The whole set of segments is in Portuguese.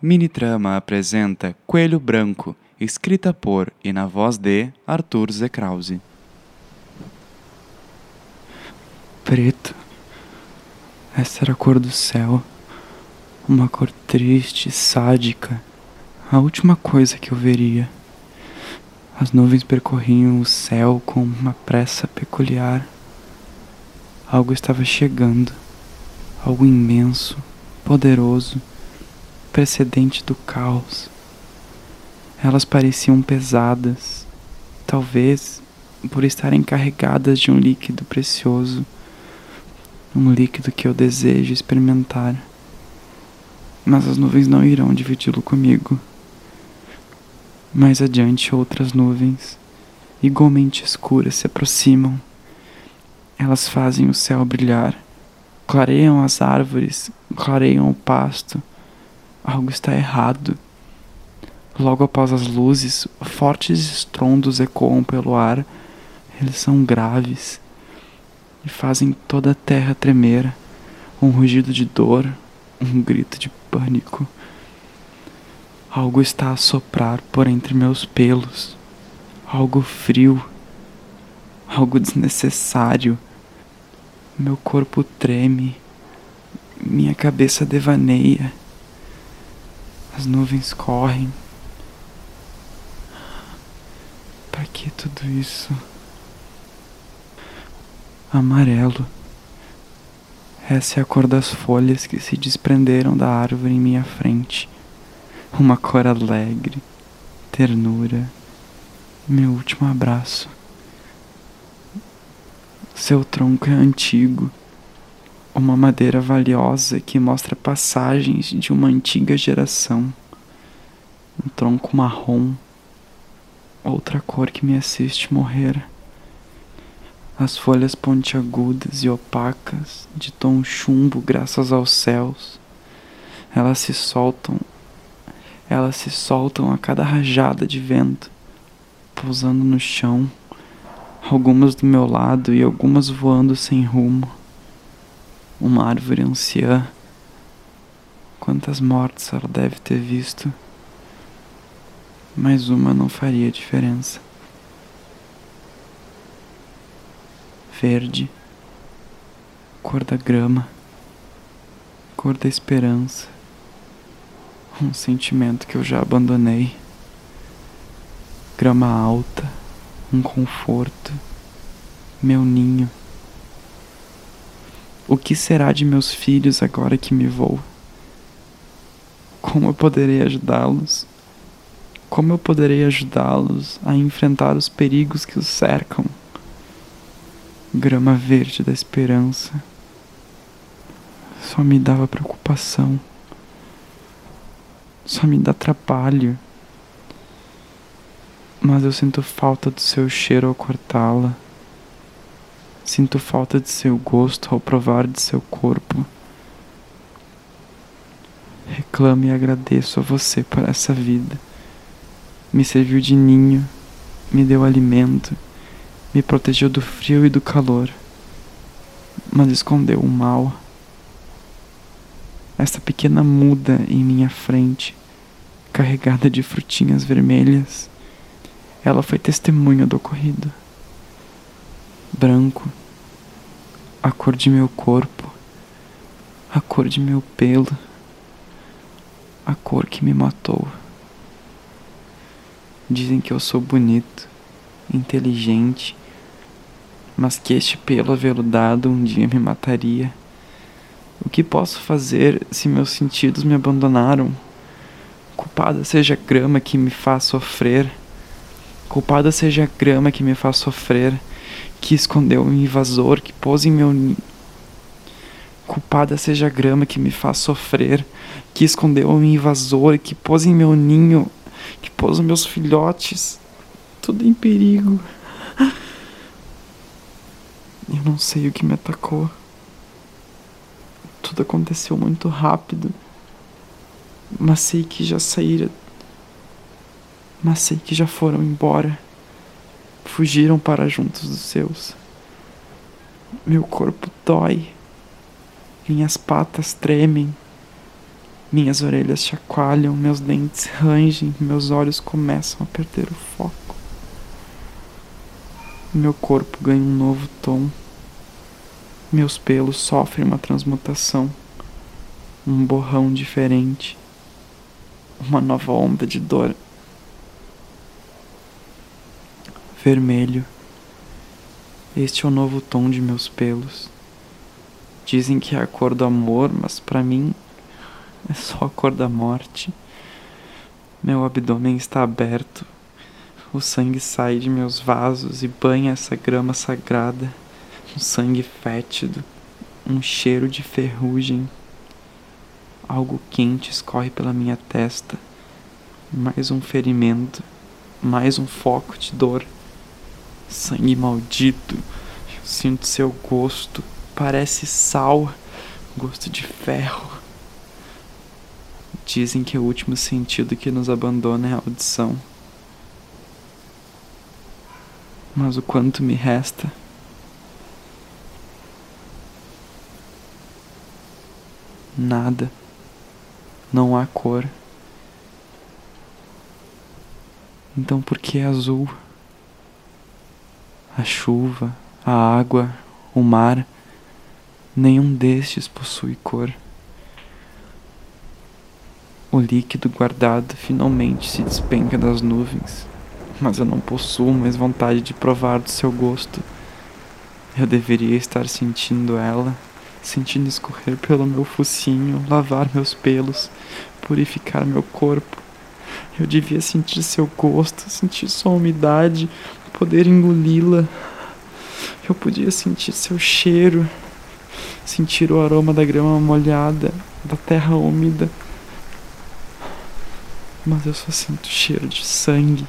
Minitrama apresenta Coelho Branco, escrita por e na voz de Arthur Zekrause. Preto. Essa era a cor do céu. Uma cor triste, sádica. A última coisa que eu veria. As nuvens percorriam o céu com uma pressa peculiar. Algo estava chegando. Algo imenso, poderoso precedente do caos. Elas pareciam pesadas, talvez por estarem carregadas de um líquido precioso, um líquido que eu desejo experimentar. Mas as nuvens não irão dividi-lo comigo. Mais adiante, outras nuvens, igualmente escuras, se aproximam. Elas fazem o céu brilhar, clareiam as árvores, clareiam o pasto Algo está errado. Logo após as luzes, fortes estrondos ecoam pelo ar. Eles são graves e fazem toda a terra tremer. Um rugido de dor, um grito de pânico. Algo está a soprar por entre meus pelos. Algo frio. Algo desnecessário. Meu corpo treme. Minha cabeça devaneia. As nuvens correm. Para que tudo isso? Amarelo. Essa é a cor das folhas que se desprenderam da árvore em minha frente. Uma cor alegre, ternura, meu último abraço. Seu tronco é antigo uma madeira valiosa que mostra passagens de uma antiga geração. Um tronco marrom, outra cor que me assiste morrer. As folhas pontiagudas e opacas, de tom chumbo graças aos céus. Elas se soltam, elas se soltam a cada rajada de vento, pousando no chão, algumas do meu lado e algumas voando sem rumo uma árvore anciã. Quantas mortes ela deve ter visto, mas uma não faria diferença. Verde, cor da grama, cor da esperança, um sentimento que eu já abandonei. Grama alta, um conforto, meu ninho. O que será de meus filhos agora que me vou? Como eu poderei ajudá-los? Como eu poderei ajudá-los a enfrentar os perigos que os cercam? Grama verde da esperança só me dava preocupação, só me dá trabalho. Mas eu sinto falta do seu cheiro ao cortá-la Sinto falta de seu gosto ao provar de seu corpo. Reclamo e agradeço a você por essa vida. Me serviu de ninho, me deu alimento, me protegeu do frio e do calor, mas escondeu o mal. Essa pequena muda em minha frente, carregada de frutinhas vermelhas, ela foi testemunha do ocorrido branco, a cor de meu corpo, a cor de meu pelo, a cor que me matou. Dizem que eu sou bonito, inteligente, mas que este pelo aveludado um dia me mataria. O que posso fazer se meus sentidos me abandonaram? Culpada seja a grama que me faz sofrer. Culpada seja a grama que me faz sofrer que escondeu o invasor, que pôs em meu ninho. Culpada seja a grama que me faz sofrer, que escondeu o invasor, que pôs em meu ninho, que pôs meus filhotes, tudo em perigo. Eu não sei o que me atacou. Tudo aconteceu muito rápido. Mas sei que já saíram. Mas sei que já foram embora fugiram para juntos dos seus. Meu corpo dói, minhas patas tremem, Minhas orelhas chacoalham, meus dentes rangem, meus olhos começam a perder o foco. Meu corpo ganha um novo tom. Meus pelos sofrem uma transmutação, um borrão diferente, uma nova onda de dor. Vermelho. Este é o novo tom de meus pelos. Dizem que é a cor do amor, mas para mim é só a cor da morte. Meu abdômen está aberto. O sangue sai de meus vasos e banha essa grama sagrada. Um sangue fétido, um cheiro de ferrugem. Algo quente escorre pela minha testa. Mais um ferimento, mais um foco de dor. Sangue maldito. Sinto seu gosto. Parece sal, gosto de ferro. Dizem que o último sentido que nos abandona é a audição. Mas o quanto me resta? Nada. Não há cor. Então por que azul? A chuva, a água, o mar, nenhum destes possui cor. O líquido guardado finalmente se despenca das nuvens, mas eu não possuo mais vontade de provar do seu gosto. Eu deveria estar sentindo ela, sentindo escorrer pelo meu focinho, lavar meus pelos, purificar meu corpo. Eu devia sentir seu gosto, sentir sua umidade, poder engoli-la. Eu podia sentir seu cheiro, sentir o aroma da grama molhada, da terra úmida mas eu só sinto cheiro de sangue.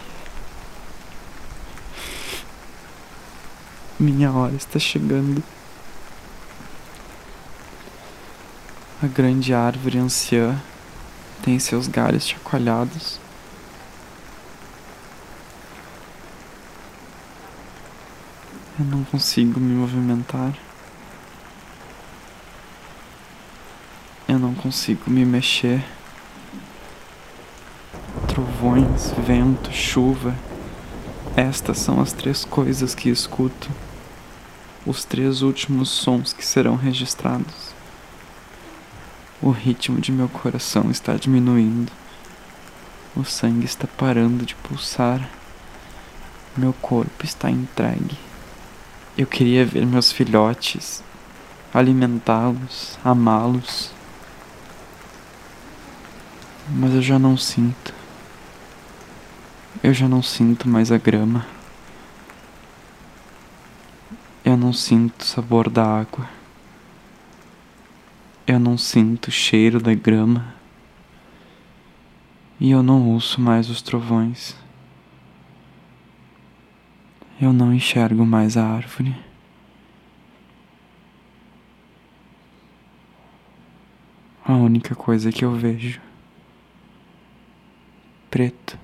Minha hora está chegando. A grande árvore anciã tem seus galhos chacoalhados. Eu não consigo me movimentar. Eu não consigo me mexer trovões, vento, chuva. Estas são as três coisas que escuto, os três últimos sons que serão registrados. O ritmo de meu coração está diminuindo, o sangue está parando de pulsar, meu corpo está entregue. Eu queria ver meus filhotes, alimentá-los, amá-los, mas eu já não sinto. Eu já não sinto mais a grama. Eu não sinto o sabor da água. Eu não sinto o cheiro da grama. E eu não ouço mais os trovões. Eu não enxergo mais a árvore. A única coisa que eu vejo preto